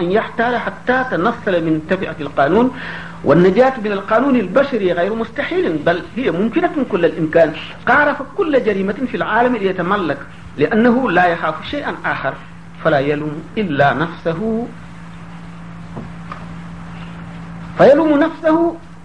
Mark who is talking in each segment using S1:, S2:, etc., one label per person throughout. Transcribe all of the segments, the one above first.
S1: أن يحتال حتى تنصل من تبعة القانون والنجاة من القانون البشري غير مستحيل بل هي ممكنة من كل الإمكان قارف كل جريمة في العالم ليتملك لأنه لا يخاف شيئا آخر فلا يلوم إلا نفسه فيلوم نفسه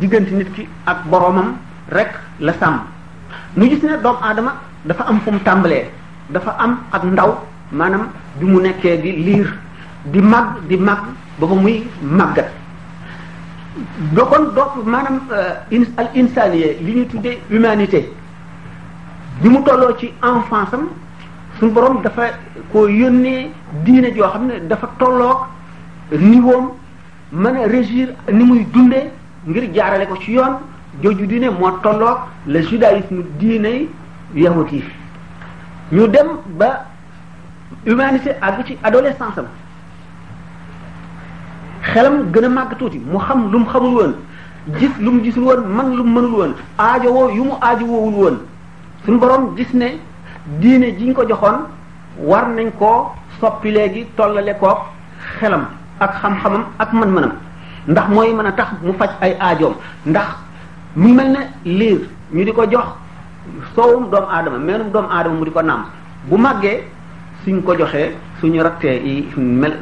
S1: diggante nit ki ak boroomam rek la sàmm nu gis ne doomu aadama dafa am fu mu tàmbalee dafa am ak ndaw maanaam bi mu nekkee di liir di màgg di màgg ba ba muy màggat ba kon doog maanaam in al insaniye li ñuy tuddee humanité bi mu tolloo ci enfance am suñu borom dafa ko yónnee diine joo xam ne dafa tolloog niveau am mën a régir ni muy dundee ngir jaarale ko ci yoon jooju diine moo tolloog le judaïsme diine yahut yi ñu dem ba humanité àgg ci adolescence am xelam gën a màgg tuuti mu xam lu mu xamul woon gis lu mu gisul woon man lu mu mënul woon aajowoo yu mu aajowoowul woon suñu borom gis ne diine ji ñu ko joxoon war nañ koo soppi léegi tollale koog xelam ak xam-xamam ak mën-mënam ndax mooy mën a tax mu faj ay aajoom ndax mu mel ne liir ñu di ko jox soowum doomu aadama meenum doomu aadama mu di ko nàmp bu màggee suñ ko joxee suñu rattee yi mel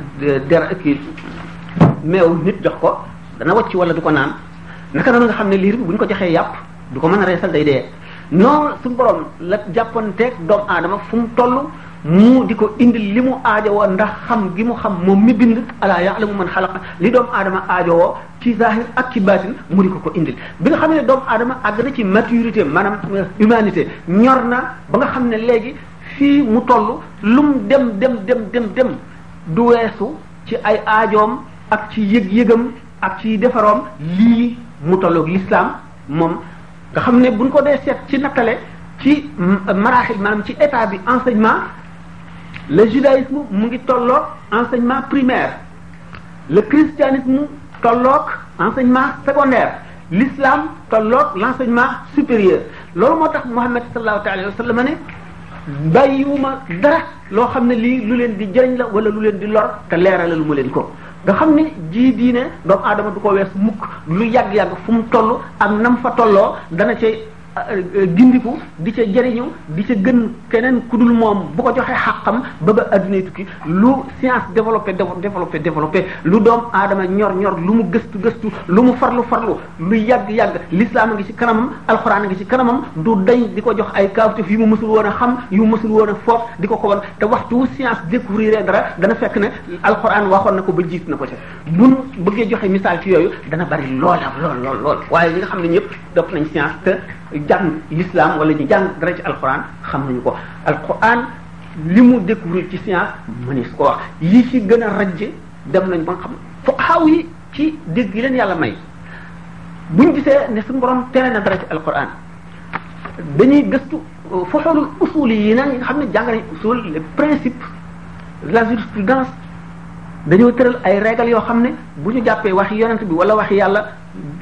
S1: dera kii meew nit jox ko dana wacc wala du ko naan naka noonu nga xam ne liir bi bu ñu ko joxee yàpp du ko mën a reesal day dee noonu suñu borom la jàppanteeg doomu aadama fu mu toll mu di ko indi li mu aajowoo ndax xam gi mu xam moom mi bind alaa yaalamu man xalaqa li doomu aadama aajowoo ci zahir ak ci baatin mu di ko ko indil bi nga xam ne doomu aadama àgg na ci maturité maanaam euh, humanité ñor na ba nga xam ne léegi fii mu toll lum dem dem dem dem dem du weesu ci ay aajoom ak ci yëg-yëgam ak ci defaroom lii mu tolloog l'islam moom nga xam ne buñ ko dee seet ci nattale ci maraaxil maanaam ci état bi enseignement le judaïsme mu ngi tolloog enseignement primaire le christianisme tolloog enseignement secondaire l'islam tolloog l'enseignement supérieur loolu moo tax Muhammad sallallahu alayhi wa sallam ne bàyyiwuma dara loo xam ne lii lu leen di jëriñ la wala lu leen di lor te leeralalu ma leen ko nga xam ni jii diine doomu aadama du ko wees mukk lu yàgg-yàgg fu mu toll ak nam fa tolloo dana ci euh, euh, gindiku di ca jëriñu di ca gën keneen ku dul moom bu ko joxee xàqam ba ba adduna tukki lu science développé développé développé lu doom aadama ñor ñor lu mu gëstu gëstu lu mu farlu farlu lu yàgg-yàgg lislaam a ngi ci kanamam alxuraan a ngi ci kanamam du dañ di ko jox ay kaawteef yu mu mësul woon a xam yu mësul woon a foog di ko ko wan te waxtu science découvrir dara dana fekk ne alxuraan waxoon na ko ba jiit na ko ca buñ bëggee joxe misaal ci yooyu dana bari lool lool lool lool waaye ñi nga xam ne ñëpp topp nañ science te jàng l'islam wala ñu jàng dara ci alxuraan xam nañu ko alxuraan li mu découvrir ci science mënees ko wax yi ci gën a rajje dem nañ ba nga xam fuqahaa yi ci dégg yi leen yàlla may buñ gisee ne suñu borom tere na dara ci alxuraan dañuy gëstu fuxuurul usul yi nag nga xam ne jàng nañ usul les principes de la jurisprudence dañoo tëral ay règles yoo xam ne bu ñu jàppee waxi yonent bi wala waxi yàlla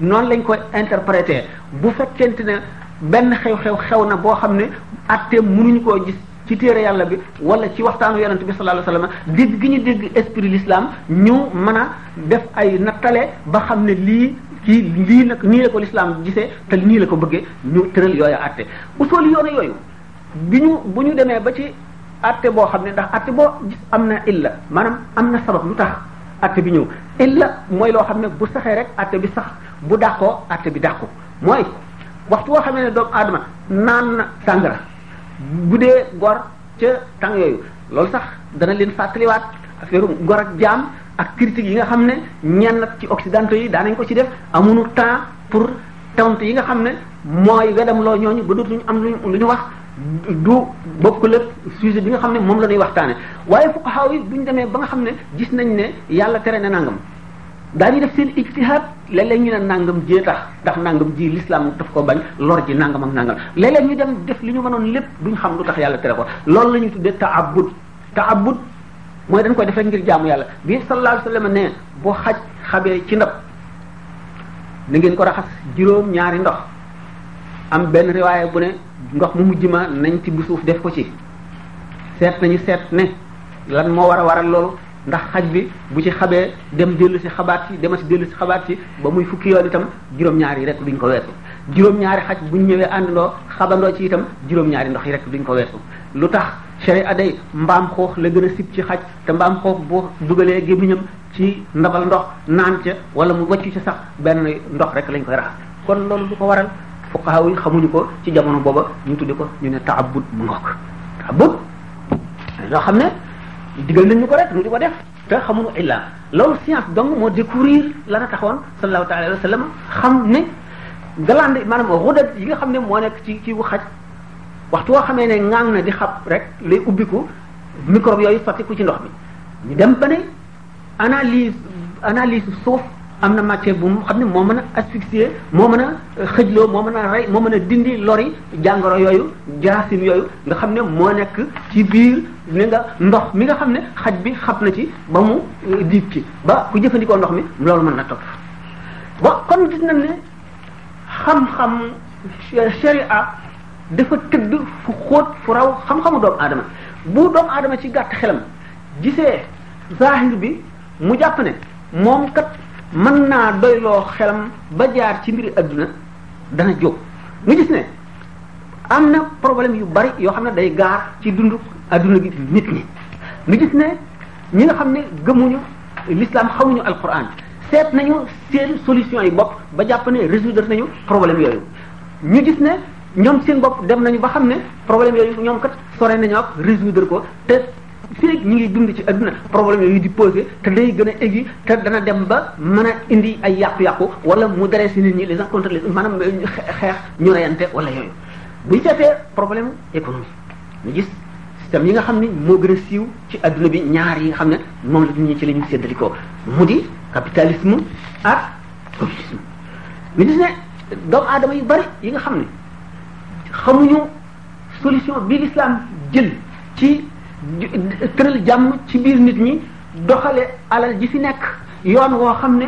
S1: noonu lañ koy interpréter bu fekkente ne benn xew-xew xew na boo xam ne atte mënuñu koo gis ci téere yàlla bi wala ci waxtaanu yonent bi sallallahu alayhi wasallam dégg gi ñu dégg esprit l'islam ñu mën a def ay nattale ba xam ne lii kii lii nag nii la ko l'islam gisee te nii la ko bëggee ñu tëral yooyu atte usool yoon yooyu bi ñu bu ñu demee ba ci atte boo xam ne ndax atte boo gis am na illa maanaam am na sabab lu tax atte bi ñëw illa mooy loo xam ne bu saxee rek atte bi sax bu dàqoo atte bi dàqu mooy waxtu woo xamee ne doomu aadama naan na sàngara bu dee gor ca tàng yooyu loolu sax dana leen fàttaliwaat affaire gor ak jaam ak critiques yi nga xam ne ñenn ci occidentaux yi daanañ ko ci def amuñu temps pour tawant yi nga xam ne mooy wedam loo ñooñu ba dootuñu am lu ñu wax du bokkul ak sujet bi nga xam ne moom la ñuy waxtaane waaye fuqahaa yi bu ñu demee ba nga xam ne gis nañ ne yàlla tere na nangam daañuy def seen ijtihaad léeg-léeg ñu ne nangam jee tax ndax nangam ji l'islam daf ko bañ lor ji nangam ak nangam léeg-léeg ñu dem def li ñu mënoon lépp duñ xam lu tax yàlla tere ko loolu la ñuy tuddee taabud taabud mooy dañ koy def rek ngir jaamu yàlla bi sallallahu alayhi wasallam ne bu xaj xabee ci ndab na ngeen ko raxas juróom ñaari ndox am benn riwaaya bu ne ndox mu mujj ma nañ ci bu suuf def ko ci seet nañu seet ne lan moo war a waral loolu ndax xaj bi bu ci xabee dem dellu si xabaat si dema si dellu si xabaat si ba muy fukki yoon itam juróom-ñaar yi rek duñ ko weesu juróom-ñaari xaj buñ ñëwee àndandoo xabandoo ci itam juróom-ñaari ndox yi rek duñ ko weesu lu tax cere aday mbaam xoox la gën a sib ci xaj te mbaam xoox boo dugalee gémmiñam ci ndabal ndox naan ca wala mu waccu ca sax benn ndox rek lañ koy raxas kon loolu lu ko waral fuqahaa yi xamuñu ko ci jamono booba ñu tuddi ko ñu ne taabud mu ngoog taabud loo xam ne digal nañ ñu ko rek ñu di ko def te xamuñu illa loolu science donc moo découvrir la na taxoon sallallahu taala alayhi wa sallam xam ne galande maanaam rudat yi nga xam ne moo nekk ci ci wu xaj waxtu woo xamee ne ŋaang na di xab rek lay ubbiku microbe yooyu sottiku ci ndox mi ñu dem ba ne analyse analyse suuf am na matière bu xam ne moo mën a asphyxier moo mën a euh, xëjloo moo mën a rey moo mën a dindi lori jàngoro yooyu jaasim yooyu nga xam ne moo nekk ci biir ne nga ndox mi nga xam ne xaj bi xab na ci ba mu euh, diib ci ba ku jëfandikoo ndox mi loolu mën na topp ba kon gis nañ ne xam-xam sharia dafa tëdd fu xóot fu raw xam-xamu doomu aadama bu doomu aadama ci gàtt xelam gisee zahir bi mu jàpp ne moom kat mën naa doyloo xelam ba jaar ci mbiri adduna dana jóg nga gis ne am na problème yu bari yoo xam ne day gaar ci dund adduna gi nit ñi nga gis ne ñi nga xam ne gëmuñu l'islam xamuñu alquran seet nañu seen solution yi bopp ba jàpp ne résoudre nañu problème yooyu ñu gis ne ñoom seen bopp dem nañu ba xam ne problème yooyu ñoom kat sore nañu ak résoudre ko te fii ñu ngi dund ci adduna problème yooyu di posé te day gën a aigu te dana dem ba mën a indi ay yàqu-yàqu wala mu daree si nit ñi les uns contre les autres maanaam xeex ñu reyante wala yooyu buy seetee problème économique ñu gis système yi nga xam ni moo gën a siiw ci adduna bi ñaar yi nga xam ne moom la ñu ci la ñu séddalikoo mu di capitalisme ak communisme ñu gis ne doomu aadama yu bari yi nga xam ne xamuñu solution bi l'islam jël ci tëral jàmm ci biir nit ñi doxale alal ji fi nekk yoon woo xam ne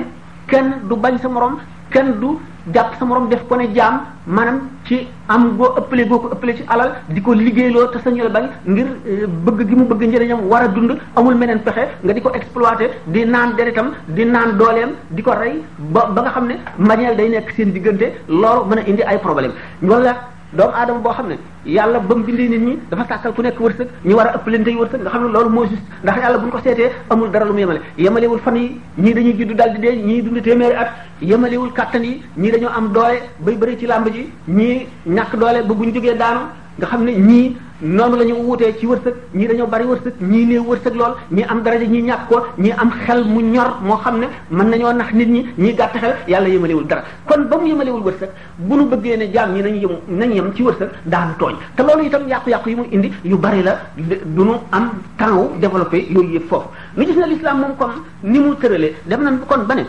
S1: kenn du bañ sa morom kenn du jàpp sa morom def ko ne jaam maanaam ci am goo ëppale goo ko ëppale ci alal di ko liggéeyloo te sañu la bañ ngir euh, bëgg gi mu bëgg njëriñam war a dund amul meneen pexe nga di ko exploité di naan deretam di naan dooleem di ko rey ba ba nga xam ne mbañeel day nekk seen diggante loolu mën a indi ay problème wala doomu aadama boo xam ne yàlla ba mu bindee nit ñi dafa sàkkal ku nekk wërsëg ñu war a ëpp leen tey wërsëg nga xam ne loolu moo juste ndax yàlla bu ñu ko seetee amul dara lu mu yemale yemalewul fan yi ñii dañuy juddu daal di dee ñii dund téeméeri at yemalewul kàttan yi ñii dañoo am doole bay bëri ci làmb ji ñii ñàkk doole ba bu ñu jógee daanu nga xam ne ñii noonu la ñu wutee ci wërsëg ñii dañoo bari wërsëg ñii néew wërsëg lool ñii am daraja ñii ñàkk ko ñii am xel mu ñor moo xam ne mën nañoo nax nit ñi ñii gàtt xel yàlla yemalewul dara kon ba mu yemalewul wërsëg bu nu bëggee ne jaam ñi nañ yem nañ yem ci wërsëg daanu tooñ te loolu itam yàqu-yàqu yi mu indi yu bari la du nu am temps wu développé yooyu yëpp foofu nu gis na l'islam moom kon ni mu tëralee dem nañ kon ba ne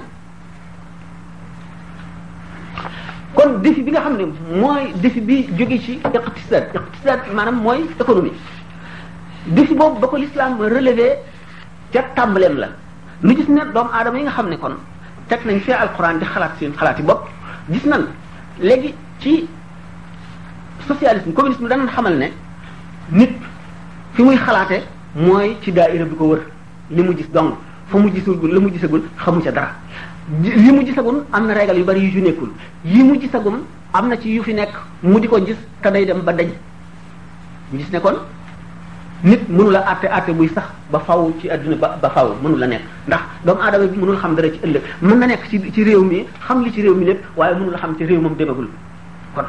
S1: kon défi bi nga xam ne mooy défi bi jóge ci iqtisaad iqtisaad maanaam mooy économie défi boobu ba ko l'islam relevé ca tàmbaleem la nu gis ne doomu aadama yi nga xam ne kon teg nañ fee alquran di xalaat seen xalaat yi bopp gis nañ léegi ci socialisme communisme danañ xamal ne nit fi muy xalaate mooy ci daaira bi ko wër li mu gis dong fa mu gisagul la mu gisagul xamu ca dara li mu gisagum am na régal yu bari yu ci nekkul yi mu gisagum am na ci yu fi nekk mu di ko gis te day dem ba dañ ñu gis ne kon nit mënu la àtte àtte buy sax ba faw ci àdduna ba ba faw mënu la nekk ndax doomu aadama bi mënul xam dara ci ëllëg mën na nekk ci ci réew mi xam li ci réew mi lépp waaye mënul la xam ci réew moom demagul kon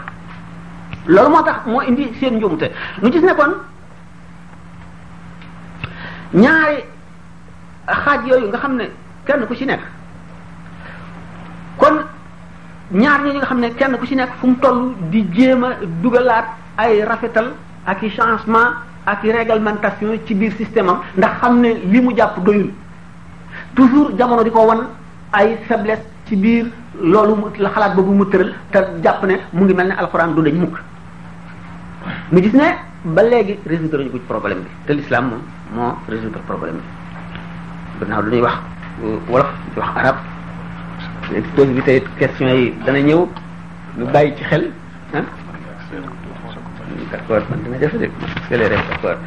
S1: loolu moo tax moo indi seen njuumte ñu gis ne kon ñaari xaaj yooyu nga xam ne kenn ku ci nekk kon ñaar ñi nga xam ne kenn ku ci nekk fu mu toll di jéem a dugalaat ay rafetal ak i changement ak i réglementation ci biir système am ndax xam ne li mu jàpp doyul toujours jamono di ko wan ay faiblesse ci biir loolu mu la xalaat boobu mu tëral te jàpp ne mu ngi mel ne alxuraan du dañ mukk mu gis ne ba léegi résoudre ñu ko problème bi te l'islam moom moo résoudre problème bi gannaaw lu ñuy wax euh, wolof di wax arab léegi bi tey question yi dana ñëw ñu bàyyi ci xel ah d'accord man dina jafe de gëlee rek d'accord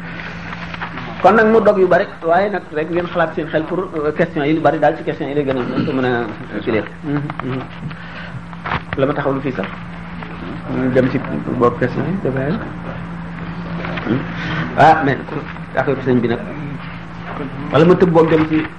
S1: kon nag mu dog yu bari waaye nag rek ngeen xalaat seen xel pour euh, question yi lu bari daal ci question yi lay gën a mën ko mën a filer mhm, mhm. la ma taxawlu fii sax ñu dem ci boobu question yi da bàyyi ah mais affaire sëñ bi nag wala ma tëb boog dem ci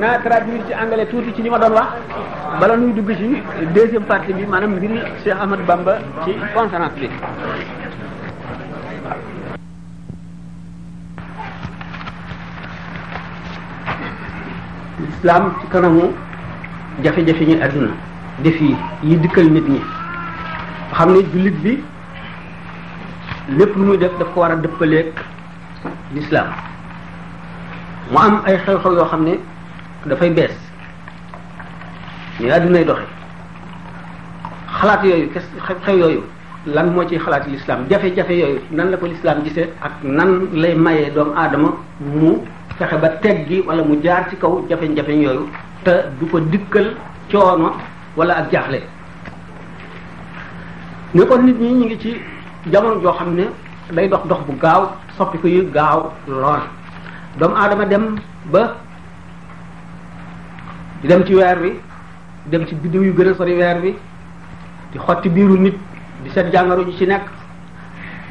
S1: naa traduire ci anglais tuuti ci li ma doon wax bala nuy dugg ci deuxième partie bi maanaam mbiri Cheikh Ahmad Bamba ci conférence bi islam ci kanamu jafe-jafe ñi àdduna def yi yi dikkal nit ñi xam ne jullit bi lépp lu muy def daf ko war a dëppaleeg l'islam mu am ay xew-xew yoo xam ne dafay bees ñu àddunay doxe xalaat yooyu kes xew yooyu lan moo ci xalaat l'islam jafe-jafe yooyu nan la ko l'islam gisee ak nan lay mayee doomu aadama mu fexe ba teg gi wala mu jaar ci kaw jafe-jafe yooyu te du ko dikkal coono wala ak jaaxle ne kon nit ñi ñu ngi ci jamono joo xam ne day dox dox bu gaaw soppi ko yu gaaw lool doomu aadama dem ba di dem ci weer wi dem ci biddiw yu gën a sori weer wi di xotti biiru nit di seet jàngoro ji ci nekk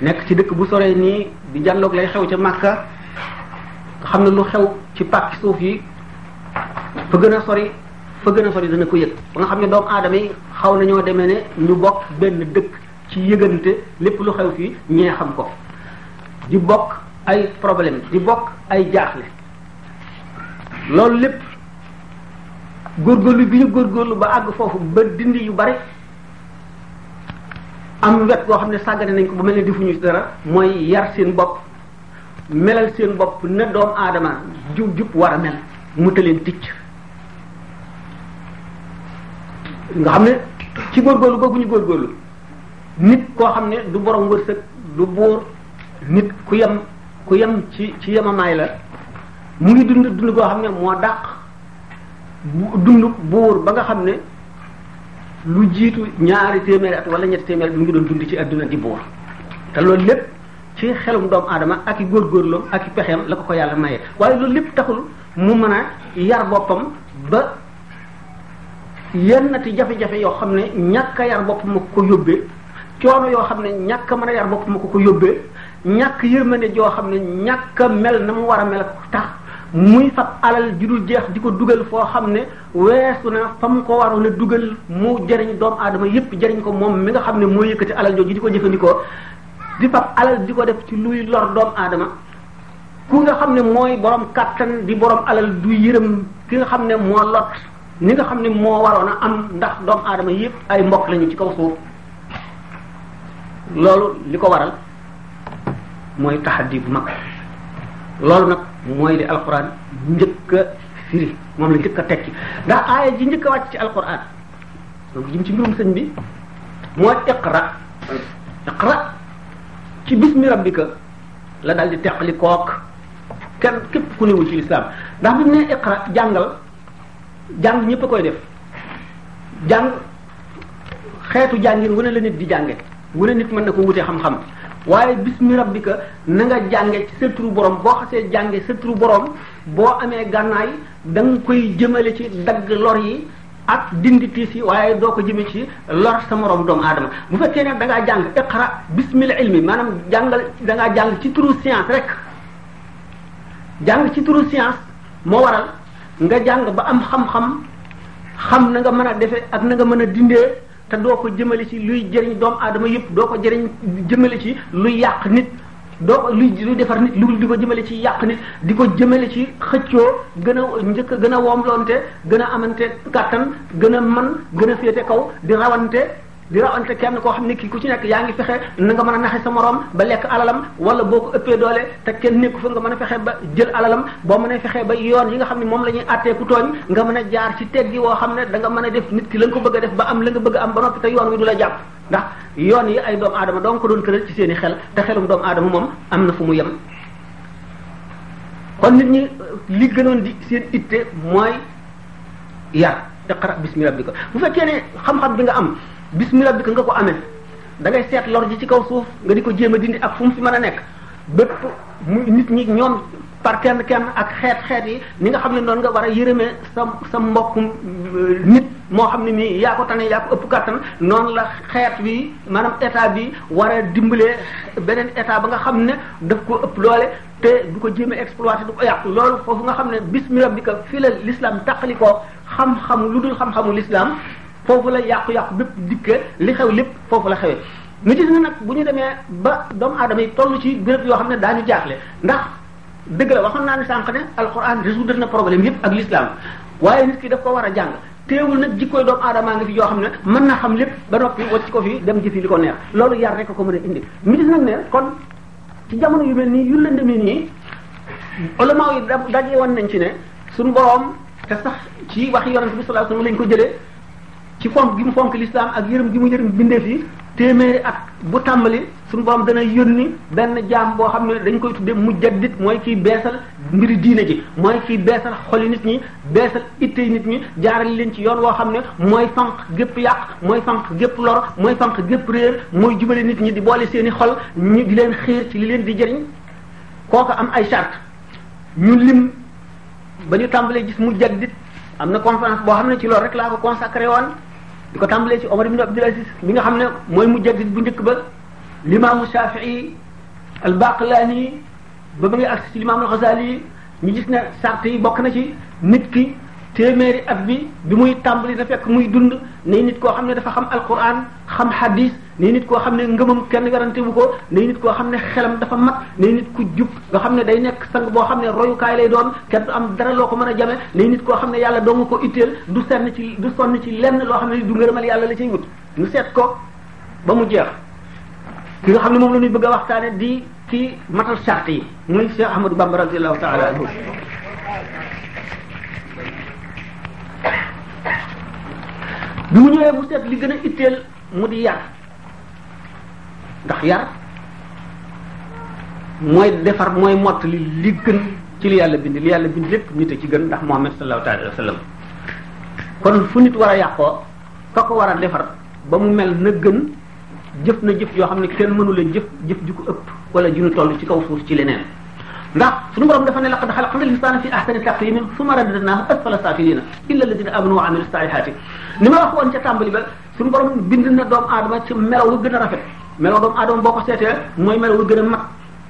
S1: nekk ci dëkk bu soree nii di jàndoog lay xew ca Makka nga xam ne lu xew ci pàkki suuf yi fa gën a sori fa gën a sori dana ko yëg ba nga xam ne doomu aadama yi xaw nañoo demee ne ñu bokk benn dëkk ci yëgante lépp lu xew fii ñee xam ko di bokk ay problème di bokk ay jaaxle loolu lépp góorgóorlu bi ñu góorgóorlu ba àgg foofu ba dindi yu bari am wet goo xam ne sàggane nañ ko ba mel ne defuñu ci dara mooy yar seen bopp melal seen bopp ne doom aadama ju jub war a mel mu tëleen ticc nga xam ne ci góorgóorlu boobu ñu góorgóorlu nit koo xam ne du borom wërsëg du buur nit ku yem ku yem ci ci yemamaay la mu ngi dund dund koo xam ne moo dàq dund buur ba nga xam ne lu jiitu ñaari téeméeri at wala ñetti téeméeri at mu ngi doon dund ci adduna di buur te loolu lépp ci xelum doomu aadama ak i góorgóorloom ak i pexeem la ko ko yàlla maye waaye loolu lépp taxul mu mën a yar boppam ba yennati jafe-jafe yoo xam ne ñàkk a yar boppam ma ko yóbbee coono yoo xam ne ñàkk a mën a yar boppam ma ko ko yóbbee ñàkk yërmande joo xam ne ñàkk a mel na mu war a mel ko tax muy fab alal ju dul jeex di ko dugal foo xam ne weesu na fa mu ko waroon a dugal mu jëriñ doomu aadama yépp jëriñ ko moom mi nga xam ne moo yëkkati alal jooju di ko jëfandikoo di fab alal di ko def ci luy lor doom aadama ku nga xam ne mooy borom kàttan di borom alal du yërëm ki nga xam ne moo lot ni nga xam ne moo waroon a am ndax doom aadama yépp ay mbokk lañu ci kaw suuf loolu li ko waral mooy taxaddi bu mag loolu nag mooy li alquran njëkk a firi moom la njëkk a tekki ndax aaya ji njëkk a wàcc ci alquran donc jëm ci mbirum sëñ bi mooy iqra iqra ci bismi rabbika la dal di teqli kook kenn képp ku newul ci lislaam ndax bu ñu nee iqra jàngal jàng ñëpp a koy def jàng xeetu jàngin wu ne la nit di jànge wu ne nit mën na ko wutee xam-xam waaye bismi rabbika na nga jànge ci sa turu borom boo xasee jànge sa turu borom boo amee gànnaay da nga koy jëmale ci dagg lor yi ak dindi tiis yi waaye doo ko jëme ci lor sa moroom doomu aadama bu fekkee ne da ngaa jàng iqra bismil ilmi maanaam jàngal da ngaa jàng ci turu science rek jàng ci turu science moo waral nga jàng ba am xam-xam xam na nga mën a defe ak na nga mën a dindee te doo ko jëmale ci luy jëriñ doomu aadama yëpp doo ko jëriñ jëmale ci luy yàq nit doo ko luy luy defar nit lu di ko jëmale ci yàq nit di ko jëmale ci xëccoo gën a njëkk gën a woomloonte gën a amante kàttan gën a man gën a féete kaw di rawante di rawante kenn koo xam ne kii ku ci nekk yaa ngi fexe na nga mën a naxe sa morom ba lekk alalam wala boo ko ëppee doole te kenn nekku fa nga mën a fexe ba jël alalam boo mënee fexe ba yoon yi nga xam ne moom la ñuy àttee ku tooñ nga mën a jaar ci teggi woo xam ne da nga mën a def nit ki la nga ko bëgg a def ba am la nga bëgg am ba noppi te yoon wi du la jàpp ndax yoon yi ay doomu aadama doo ko doon tëral ci seen i xel te xelum doomu aadama moom am na fu mu yem kon nit ñi li gënoon di seen itte mooy yar iqra bismi rabbika bu fekkee ne xam-xam bi nga am bismi rabbika nga ko amee da ngay seet lor ji ci kaw suuf nga di ko jéem a dindi ak fu mu fi mën a nekk bépp mu nit ñi ñoom par kenn kenn ak xeet xeet yi ni nga xam ne noonu nga war a yërëmee sa sa mbokkum euh, nit moo xam ne nii yaa ko tane yaa ko ëpp kàttan noonu la xeet bi maanaam état bi war a dimbalee beneen état ba nga xam ne daf ko ëpp doole te du ko jéem a exploité du ko yàq loolu foofu nga xam ne bismi rabbika fii la l'islam taqali ko xam-xamu lu dul xam-xamu l'islam foofu la yàqu-yàqu bépp dikke li xew lépp foofu la xewee nga gis ne nag bu ñu demee ba doomu aadama yi toll ci béréb yoo xam ne daañu jaaxle ndax dëgg la waxoon naa ne sànq ne alxuraan résoudre na problème yëpp ak l'islam waaye nit ki daf ko war a jàng teewul nag jikkooy doomu aadamaa ngi fi yoo xam ne mën na xam lépp ba noppi wacc ko fi dem jëfi li ko neex loolu yar rek ko mën a indi mi gis nag ne kon ci jamono yu mel nii yu lëndëm yi nii ulama yi da daje woon nañ ci ne suñu borom te sax ci wax yonent bi sallallahu alayhi wasallam lañ ko jëlee ci fonk gi mu fonk lislaam ak yërëm gi mu yërëm bindeef yi téeméeri at bu tàmbali suñu borom dana yónni benn jaam boo xam ne dañ koy tudde mujaddid mooy kiy beesal mbiri diine ji mooy kiy beesal xoli nit ñi beesal ittey nit ñi jaarale leen ci yoon woo xam ne mooy fanq gépp yàq mooy fanq gépp lor mooy fanq gépp réer mooy jubale nit ñi di boole seeni xol ñu di leen xiir ci li leen di jëriñ kooku am ay charte ñu lim ba ñu tàmbalee gis mu jaddit am na conférence boo xam ne ci loolu rek laa ko consacré woon di ko tàmbalee ci Omar ibn Abdul Aziz mi nga xam ne mooy mu jaddit bu njëkk ba limaamu Shafii al Baqlaani ba ba ngay agsi ci limaamu Xasaali ñu gis ne sart yi bokk na ci nit ki téeméeri at bi bi muy tàmbali na fekk muy dund ne nit koo xam ne dafa xam alquran xam hadis nay nit koo xam ne ngëmam kenn werante bu ko nay nit koo xam ne xelam dafa mat nay nit ku jub nga xam ne day nekk sang boo xam ne royukaay lay doon kenn du am dara loo ko mën a jame nay nit koo xam ne yàlla doo nga ko itteel du senn ci du sonn ci lenn loo xam ne du ngërëmal yàlla la cay wut ñu seet ko ba mu jeex ki nga xam ne moom la ñuy bëgg a waxtaane di ci matal sart yi muy Cheikh Ahmadou Bamba radiyallahu taala anhu bi mu ñëwee mu seet li gën a itteel mu di yar ndax yar mooy defar mooy mott li li gën ci li yàlla bind li yàlla bind lépp nit a ci gën ndax Muhammad sallallahu alayhi wa sallam kon fu nit war a yàqoo ka ko war a defar ba mu mel na gën jëf na jëf yoo xam ne kenn mënu la jëf jëf ju ko ëpp wala ju ñu toll ci kaw suuf ci leneen ndax suñu borom dafa ne laqad xalaqna al-insaana fi ahsani taqwiim summa radadnaahu asfala saafiliina illa alladina amanu wa amilu saalihaati ni ma wax woon ca tàmbali ba suñu borom bind na doomu aadama ci melaw lu gën a rafet melaw doomu aadama boo ko seetee mooy melaw lu gën a mat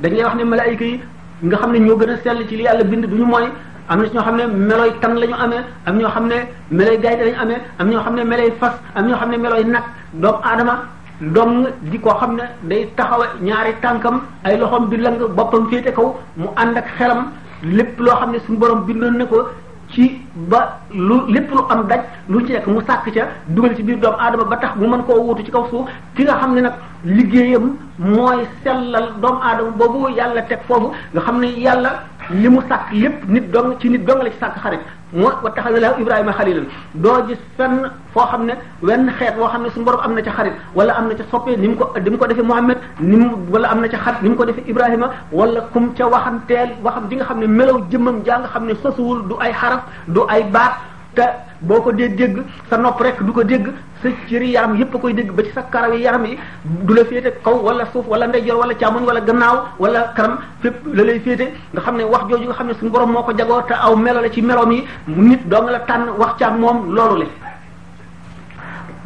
S1: dañ lay wax ne malaayika yi nga xam ne ñoo gën a sell ci li yàlla bind du ñu mooy am na ci ñoo xam ne meloy tan la ñu amee am ñoo xam ne meloy gaynde la ñu amee am ñoo xam ne meloy fas am ñoo xam ne meloy nag doomu aadama dong di ko xam ne day taxawe ñaari tànkam ay loxoom di lang boppam féete kaw mu ànd ak xelam lépp loo xam ne suñu borom bindoon na ko ci ba lu lépp lu am daj lu ci nekk mu sàkk ca dugal ci biir doomu aadama ba tax mu mën koo wutu ci kaw suuf ki nga xam ne nag liggéeyam mooy sellal doomu aadama boobu yàlla teg foofu nga xam ne yàlla li mu sàkk lépp nit dong ci nit dong la ci sàkk xarit moo wa taxaw na la Ibrahima xalilan doo gis fenn foo xam ne wenn xeet woo xam ne suñu borom am na ca xarit wala am na ca soppe ni mu ko ni mu ko defee Muhammad ni mu wala am na ca xarit ni mu ko defee Ibrahima wala kum ca waxanteel waxam ji nga xam ne melaw jëmmam jaa nga xam ne sosuwul du ay xaraf du ay baat te boo ko dee dégg sa nopp rek du ko dégg sa cëri yaram yépp a koy dégg ba ci sa karaw yi yaram yi du la féete kaw wala suuf wala ndeyjoor wala càmmoñ wala gannaaw wala kanam fépp la lay féete nga xam ne wax jooju nga xam ne suñu borom moo ko jagoo te aw melo la ci meloom yi nit doo nga la tànn wax ca moom loolu le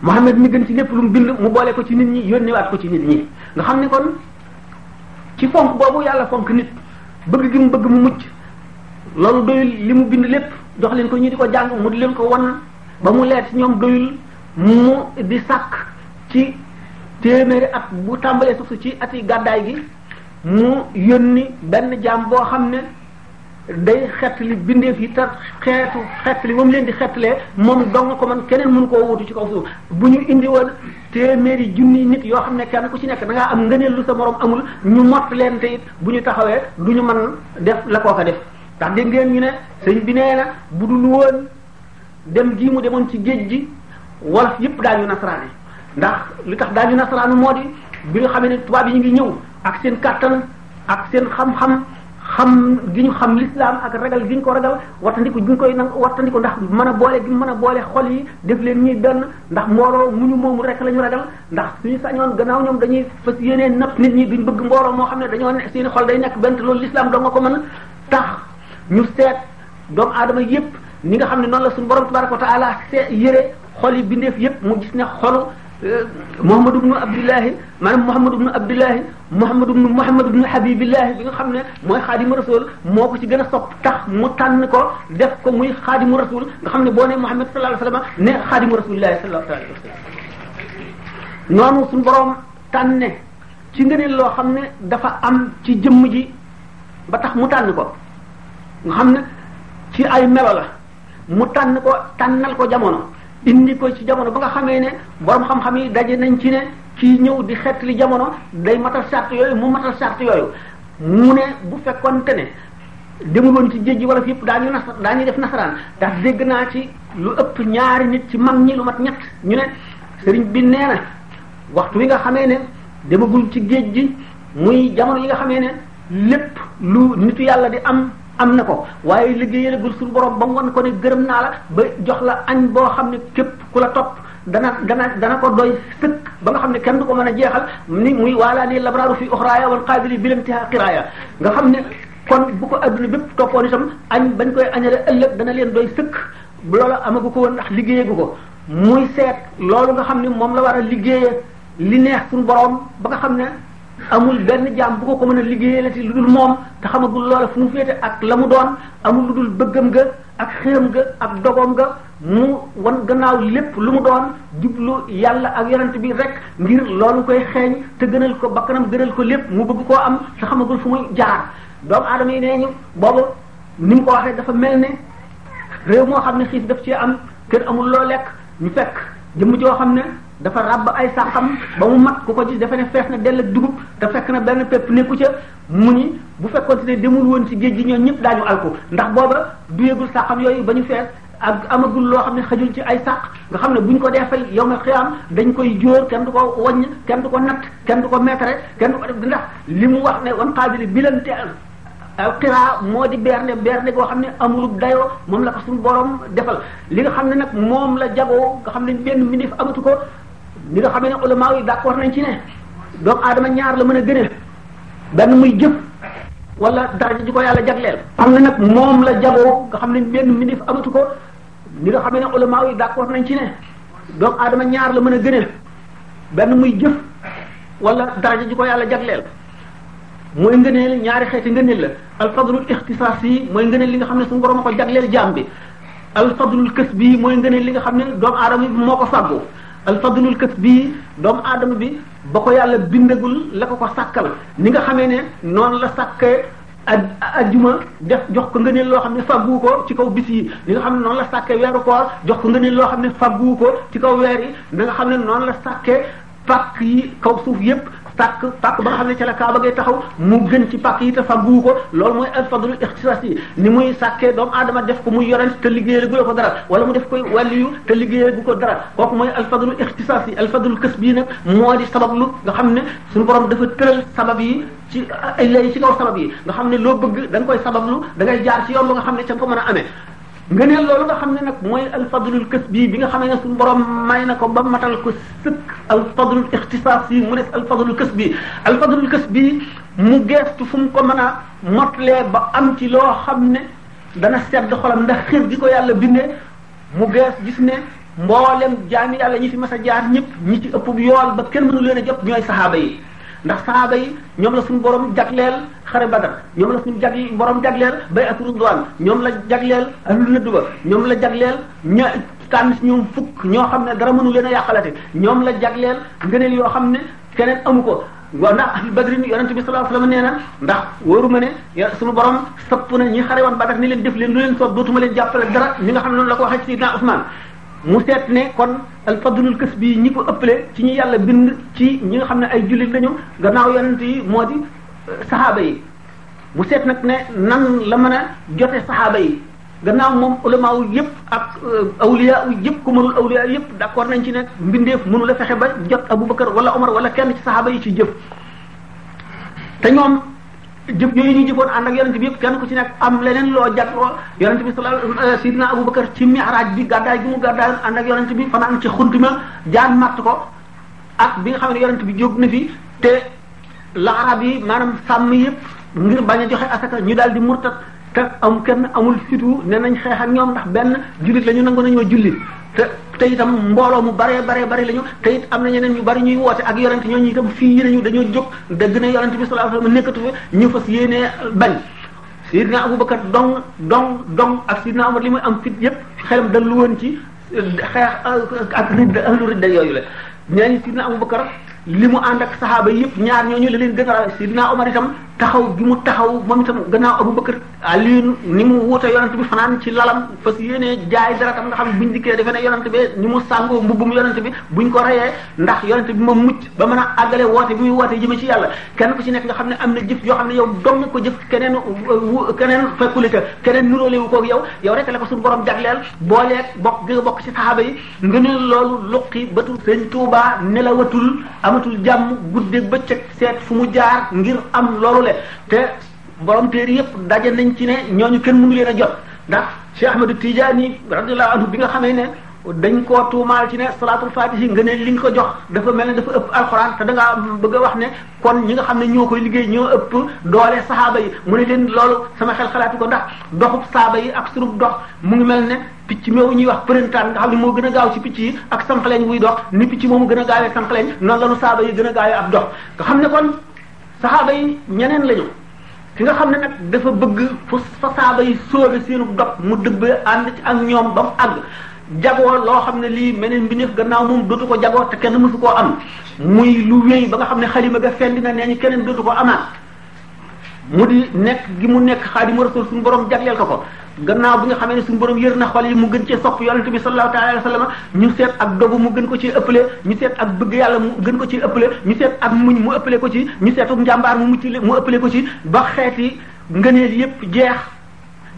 S1: Muhammad mi gën ci lépp lu mu bind mu boole ko ci nit ñi yónnewaat ko ci nit ñi nga xam ne kon ci fonk boobu yàlla fonk nit bëgg gi mu bëgg mu mucc loolu doyul li mu bind lépp jox leen ko ñu di ko jàng mu di leen ko wan ba mu leer ci ñoom doyul mu di sàkk ci téeméeri at bu tàmbalee suuf si ci ati gàddaay gi mu yónni benn jaam boo xam ne day xettali bindeef yi tar xeetu xettali moom leen di xettalee moom dong nga ko man keneen mënu koo wutu ci kaw suuf bu ñu indi woon téeméeri junni nit yoo xam ne kenn ku ci nekk da ngaa am ngëneel lu sa morom amul ñu mott leen te it bu ñu taxawee du ñu mën def la kooka def ndax dégg ngeen ñu ne sëñ bi nee na bu dul woon dem gii mu demoon ci géej gi wolof yépp daañu nasaraane ndax li tax daañu nasaraanu moo di bi nga xamee ne tubaab yi ñu ngi ñëw ak seen kàttan ak seen xam-xam xam gi ñu xam lislaam ak ragal gi ñu ko ragal wattandiku gi ñu koy nang wattandiku ndax mën a boole gi mën a boole xol yi def leen ñuy benn ndax mbooloo mu ñu moomu rek la ñu ragal ndax suñu sañoon gannaaw ñoom dañuy fas yéenee napp nit ñi duñ bëgg mbooloo moo xam ne dañoo ne seen xol day nekk benn te loolu lislaam doo nga ko mën tax ñu seet doomu aadama yépp ni nga xam ne noonu la suñu borom tabaraka wa taala see yëre xol yi bindeef yépp mu gis ne xolu euh, Muhammad ibnu Abdullahi maanaam Muhammad ibnu Abdullahi Muhammad ibnu Muhammad ibnu Habibillahi bi nga xam ne mooy xaadimu rasul moo ko ci gën a sopp tax mu tànn ko def ko muy xaadimu rasul nga xam ne boo ne Muhammad sallallahu alayhi wa sallam ne xaadimu rasulillahi sallallahu alayhi wa sallam noonu suñu borom tànne ci ngëneel loo xam ne dafa am ci jëmm ji ba tax mu tànn ko nga xam ne ci ay melo la mu tànn ko tànnal ko jamono indi ko ci jamono ba nga xamee ne borom xam-xam yi daje nañ ci ne kii ñëw di xeet li jamono day matal sart yooyu mu matal sart yooyu mu ne bu fekkoonte ne demul woon ci géej gi wala fi yëpp daañu nas daañu def nasaraan ndax dégg naa ci lu ëpp ñaari nit ci mag ñi lu mat ñett ñu ne sëriñ bi nee na waxtu wi nga xamee ne demagul ci géej gi muy jamono yi nga xamee ne lépp lu nitu yàlla di am am na ko waaye liggéeyalagul suñu borom ba mu wan ko ne gërëm naa la ba jox la añ boo xam ne képp ku la topp dana dana dana ko doy sëkk ba nga xam ne kenn du ko mën a jeexal ni muy waalaa ni labraaru fi oxraaya wal qaadiri bi lam tiha qiraaya nga xam ne kon bu ko adduna bépp toppoon itam añ bañ koy añale ëllëg dana leen doy sëkk loola amagu ko woon ndax liggéeyagu ko muy seet loolu nga xam ne moom la war a liggéeye li neex suñu borom ba nga xam ne amul benn jaam bu ko ko mën a liggéeyalati lu dul moom te xamagul loola fu mu féete ak la mu doon amul lu dul bëggam ga ak xéram ga ak dogoom ga mu wan gannaaw lépp lu mu doon jublu yàlla ak yonent bi rek ngir loolu koy xeeñ te gënal ko bakkanam gënal ko lépp mu bëgg koo am te xamagul fu muy jaar doomu aadama yi nee ñu boobu ni mu ko waxee dafa mel ne réew moo xam ne xiif daf ci am kenn amul loo lekk ñu fekk jëmm joo xam ne dafa ràbb ay sàqam ba mu mag ku ko gis dafa ne fees na dell ak dugub te fekk na benn pepp nekku ca mu ni bu fekkoon ne demul woon ci géej gi ñoom ñëpp daañu alku ndax booba du yëgul sàqam yooyu ba ñu fees ak amagul loo xam ne xajul ci ay sàq nga xam ne bu ñu ko dee fay yow ma xiyaam dañ koy jóor kenn du ko waññ kenn du ko natt kenn du ko mètre kenn du ko def ndax li mu wax ne wan xaabili bilante alqiraa moo di berne berne goo xam ne amulub dayoo moom la ko suñu borom defal li nga xam ne nag moom la jagoo nga xam ne benn mbindeef amatu ko li nga xam ne ulama yi d'accord nañ ci ne doomu aadama ñaar la mën a gën a benn muy jëf wala daraja ji ko yàlla jagleel am na nag moom la jagoo nga xam ne benn mbindeef amatu ko li nga xam ne ulama yi d'accord nañ ci ne doomu aadama ñaar la mën a gën a benn muy jëf wala daraja ji ko yàlla jagleel mooy ngëneel ñaari xeeti ngëneel la alfadlul ixtisaas yi mooy ngëneel li nga xam ne suñu borom a ko jagleel jaam bi alfadlul kës bi mooy ngëneel li nga xam ne doomu aadama bi moo ko fàggu alfadlul kës bi doomu aadama bi ba ko yàlla bindagul la ko ko sàkkal ni nga xamee ne noonu la sàkkee ak ajjuma def jox ko ngëneel loo xam ne fàggu ko ci kaw bis yi li nga xam ne noonu la sàkkee weeru koor jox ko ngëneel loo xam ne fàggu ko ci kaw weer yi na nga xam ne noonu la sàkkee pàkk yi kaw suuf yépp pàkk pàkk ba nga xam ne ca la kaaba ngay taxaw mu gën ci pàkk yi te faggu ko loolu mooy al fadlu ixtisaas yi ni muy sàkkee doomu aadama def ko muy yonent te liggéeyal gu ko dara wala mu def koy wàlliyu te liggéeyal gu ko dara kooku mooy al fadlu ixtisaas yi al fadlu kës bii nag moo di sabab lu nga xam ne suñu borom dafa tëral sabab yi ci ay lay ci kaw sabab yi nga xam ne loo bëgg da nga koy sabablu da ngay jaar ci yoon ba nga xam ne ca nga ko mën a amee ngëneel loolu nga xam ne nag mooy alfadlul kës bii bi nga xam ne suñu borom may na ko ba matal ko sëkk alfadlul ixtisaas yi mu def alfadlul kës bii alfadlul kës bii mu geestu fu mu ko mën a motlee ba am ci loo xam ne dana sedd xolam ndax xir gi ko yàlla bindee mu gees gis ne mboolem jaami yàlla ñi fi mas a jaar ñëpp ñi ci ëpp yool ba kenn mënu leen a jot ñooy saxaaba yi ndax saaba yi ñoom la suñu borom jagleel xare badar ñoom la suñu jag borom jagleel bay ak rudwaan ñoom la jagleel ahlul nëdd ba ñoom la jagleel ña tànn si ñoom fukk ñoo xam ne dara mënu leen a yàqalate ñoom la jagleel ngëneel yoo xam ne keneen amu ko waaw ndax ahlu badrin yonente bi sallallahu alayhi wasallam nee na ndax wóoru ma ne suñu borom sëpp na ñi xare woon badar ni leen def leen lu leen soob dootuma leen jàppale dara ñi nga xam ne noonu la ko waxee ci Seydina Ousmane mu seet ne kon al fadlul kës bi ñi ko ëppale ci ñi yàlla bind ci ñi nga xam ne ay jullit lañu gannaaw yonent yi moo di euh, saxaaba yi mu seet nag ne nan la mën a jote saxaaba yi gannaaw moom ulama wu yëpp ak euh, awliya wu yëpp ku mënul awliya yëpp d'accord nañ ci ne mbindeef mënu la fexe ba jot Abubakar wala Omar wala kenn ci saxaaba yi ci jëf te ñoom jëf yooyu ñu jëfoon ànd ak yonent bi yëpp kenn ku ci nekk am leneen loo jàpp loo yonent bi sala euh, sidna abubakar ci mi'raaj bi gàddaay gi mu gàddaay ànd ak yonent bi fanaan ci xunt ma jaan matt ko ak bi nga xam ne yonent bi jóg na fi te laarab yi maanaam sàmm yëpp ngir bañ a joxe asaka ñu daal di murtat te am kenn amul fitu ne nañ xeex ak ñoom ndax benn jullit la ñu nangu nañoo julli te te itam mbooloo mu baree baree bari la ñu te it am na ñeneen ñu bari ñuy woote ak yonent ñooñu itam fii yi nañu dañoo jóg dëgg ne yonent bi sallallahu alayhi wasallam nekkatu fi ñu fas yéenee bañ Seydina Abubakar dong dong dong ak Seydina Omar li muy am fit yépp xelam dal lu woon ci xeex ak ridda ahlu ridda yooyu la ñooñu sidna Abubakar li mu ànd ak saxaaba yëpp ñaar ñooñu la leen gën a rawe sidna Omar itam taxaw gi mu taxaw moom itam gannaaw Abubakar Aliyu ni mu wuute yonent bi fanaan ci lalam fas yéenee jaay dara tam nga xam buñ dikkee defe ne yonent bi ni mu sàngoo mbubbum yonent bi buñ ko reyee ndax yonent bi moom mucc ba mën a àggale woote bi muy woote jëme ci yàlla kenn ku ci nekk nga xam ne am na jëf yoo xam ne yow dong ko jëf keneen keneen fekkule ca keneen nuróolewu koog yow yow rek la ko suñu borom jagleel booleeg bokk gi nga bokk ci saxaaba yi nga ne loolu luqi batul sëñ Tuubaa nelawatul amatul jàmm guddeeg bëccëg seet fu mu jaar ngir am loolu le te borom téere yëpp daje nañ ci ne ñooñu kenn mënu leen a jot ndax Cheikh Ahmadou Tidiane radiyallahu anhu bi nga xamee ne dañ koo tuumaal ci ne salaatul faatihi nga ne li nga ko jox dafa mel ne dafa ëpp alxuraan te da ngaa bëgg a wax ne kon ñi nga xam ne ñoo koy liggéey ñoo ëpp doole saxaaba yi mu ne leen loolu sama xel xalaatu ko ndax doxub saaba yi ak surub dox mu ngi mel ne picc meew ñuy wax përintaan nga xam ne moo gën a gaaw ci picc yi ak sanqaleñ wuy dox ni picc moomu gën a gaawee sanqaleñ noonu la nu saaba yi gën a gaawee ab dox nga xam ne kon saxaaba yi ñeneen lañu ki nga xam ne nag dafa bëgg fu fa saaba yi sóobe seenu dox mu dëbbee ànd ci ak ñoom ba mu àgg jagoo loo xam ne lii meneen mbindeef gannaaw moom dootu ko jagoo te kenn mësu koo am muy lu wéy ba nga xam ne xalima ga fendi na nee ñu keneen dootu ko amaat mu di nekk gi mu nekk xaadimu rasul suñu borom jagleel ko ko gannaaw bi nga xamee ne suñu borom yër na xol yi mu gën cee sopp yonente bi sallallahu taala alayhi wa sallam ñu seet ak dogu mu gën ko ci ëppale ñu seet ak bëgg yàlla mu gën ko ci ëppale ñu seet ak muñ mu ëppale ko ci ñu seet ak njàmbaar mu mucc mu ëppale ko ci ba xeeti ngëneel yépp jeex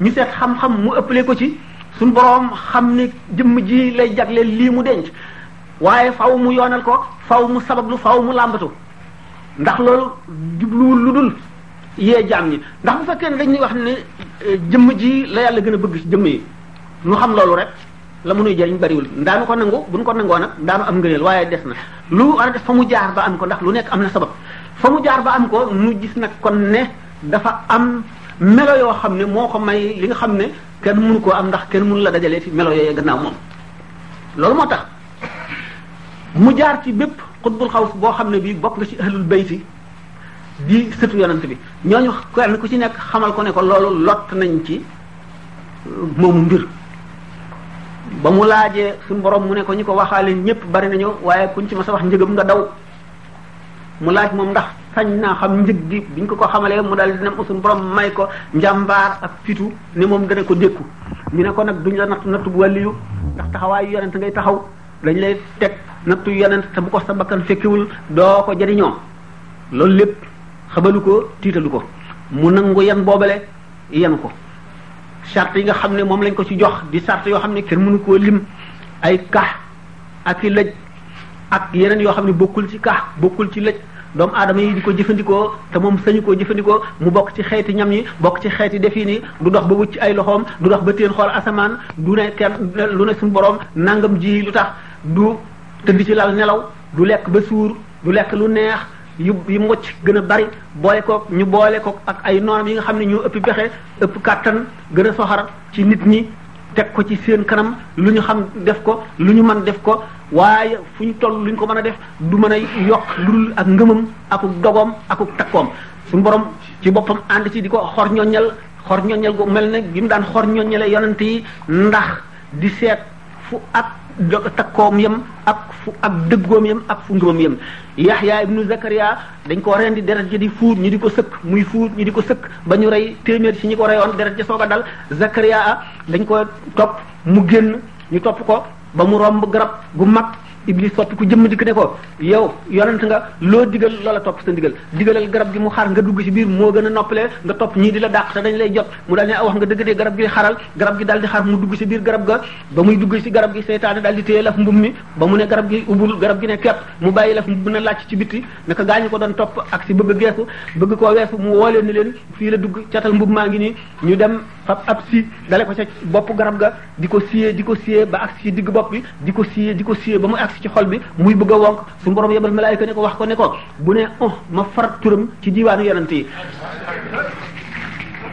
S1: ñu seet xam-xam mu ëppale ko ci suñu borom xam ne jëmm ji lay jagleel lii mu denc waaye faw mu yoonal ko faw mu sabablu faw mu làmbatu ndax loolu jubluwul lu dul yee jaam ñi ndax bu fekkee ne dañuy wax ne eh, jëmm ji la yàlla gën a bëgg ci jëmm yi ñu xam loolu rek la mu nuy jëriñ bariwul daanu ko nangu buñ ko nangoo nag daanu am ngëneel waaye des na lu war a def fa mu jaar ba am ko ndax lu nekk am na sabab fa mu jaar ba am ko nu gis nag kon ne dafa am melo yoo xam ne moo ko may li nga xam ne kenn mënu koo am ndax kenn mënu la dajalee fi melo yooyu gannaaw moom loolu moo tax mu jaar ci bépp xutbul xaws boo xam ne bii bokk nga ci ahlul bayti di sëtu yonent bi ñooñu kenn ku ci nekk xamal ko ne ko loolu lott nañ ci moomu mbir ba mu laajee suñu borom mu ne ko ñi ko waxaale ñëpp bari nañu waaye kuñ ci ma sa wax njëgam nga daw mu laaj moom ndax sañ naa xam njëg gi biñ ko ko xamalee mu daal dina suñu borom may ko njàmbaar ak fitu ne moom dana ko dékku ñu ne ko nag duñ la natt natt bu wàlliyu ndax taxawaayu yonent ngay taxaw dañ lay teg nattu yonent te bu ko sa bakkan fekkewul doo ko jariñoo loolu lépp xabalu ko tiitalu ko mu nangu yan boobale yan ko charte yi nga xam ne moom lañ ko ci jox di charte yoo xam ne kenn mënu koo lim ay kax ak i lëj ak yeneen yoo xam ne bokkul ci kax bokkul ci lëj doomu aadama yi di ko jëfandikoo te moom sañu koo jëfandikoo mu bokk ci xeeti ñam yi bokk ci xeeti defi ni du dox ba wucc ay loxoom du dox ba teen xool asamaan du ne kenn lu ne suñu borom nangam ji lu tax du tëdd ci lal nelaw du lekk ba suur du lekk lu neex yu yu mocc gën a bari boole ko ñu boole ko ak ay noonam yi nga xam ne ñu ëpp pexe ëpp kàttan gën a soxar ci nit ñi teg ko ci seen kanam lu ñu xam def ko lu ñu mën def ko waaye fu ñu toll lu ñu ko mën a def du mën a yokk lu dul ak ngëmam aku dogoom aku takkoom suñu borom ci boppam ànd ci di ko xor ñoññal xor ñoññal gu mel ne gi mu daan xor ñoññale yonent yi ndax di seet fu ak takkoom yam ak fu ak dëggoom yam ak fu ngëmam yam yaxya ibnu zakaria dañ ko rendi deret ji di fuut ñu di ko sëkk muy fuut ñu di ko sëkk ba ñu rey téeméer ci ñi ko reyoon deret ji soog a dal Zakaria a dañ ko topp mu génn ñu topp ko ba mu romb garab gu mag iblis soppi ku jëmm dikk ne ko yow yonent nga loo digal loola topp sa ndigal digalal garab gi mu xar nga dugg ci biir moo gën a noppalee nga topp ñii di la dàq te dañ lay jot mu daal ne ah, wax nga dëgg de garab gi xaral garab gi daal di xar mu dugg ci biir garab ga ba muy dugg ci garab gi seytaane daal di téye laf mbum mi ba mu ne garab gi ubul garab gi ne kepp mu bàyyi la bu na làcc ci bitti naka gaañu ko doon topp ak si bëgg geesu bëgg koo weesu mu woo leen ni leen fii la dugg catal mbub maa ngi nii ñu dem fab ab si dale ko ca bopp garab ga di ko siyee di ko siyee ba ak si digg bopp bi di ko siyee di ko siyee ba mu agsi ci xol bi muy bëgg a wonk suñu borom yebal malaayika ne ko wax ko ne ko bu ne oh ma far turam ci diiwaanu yonent yi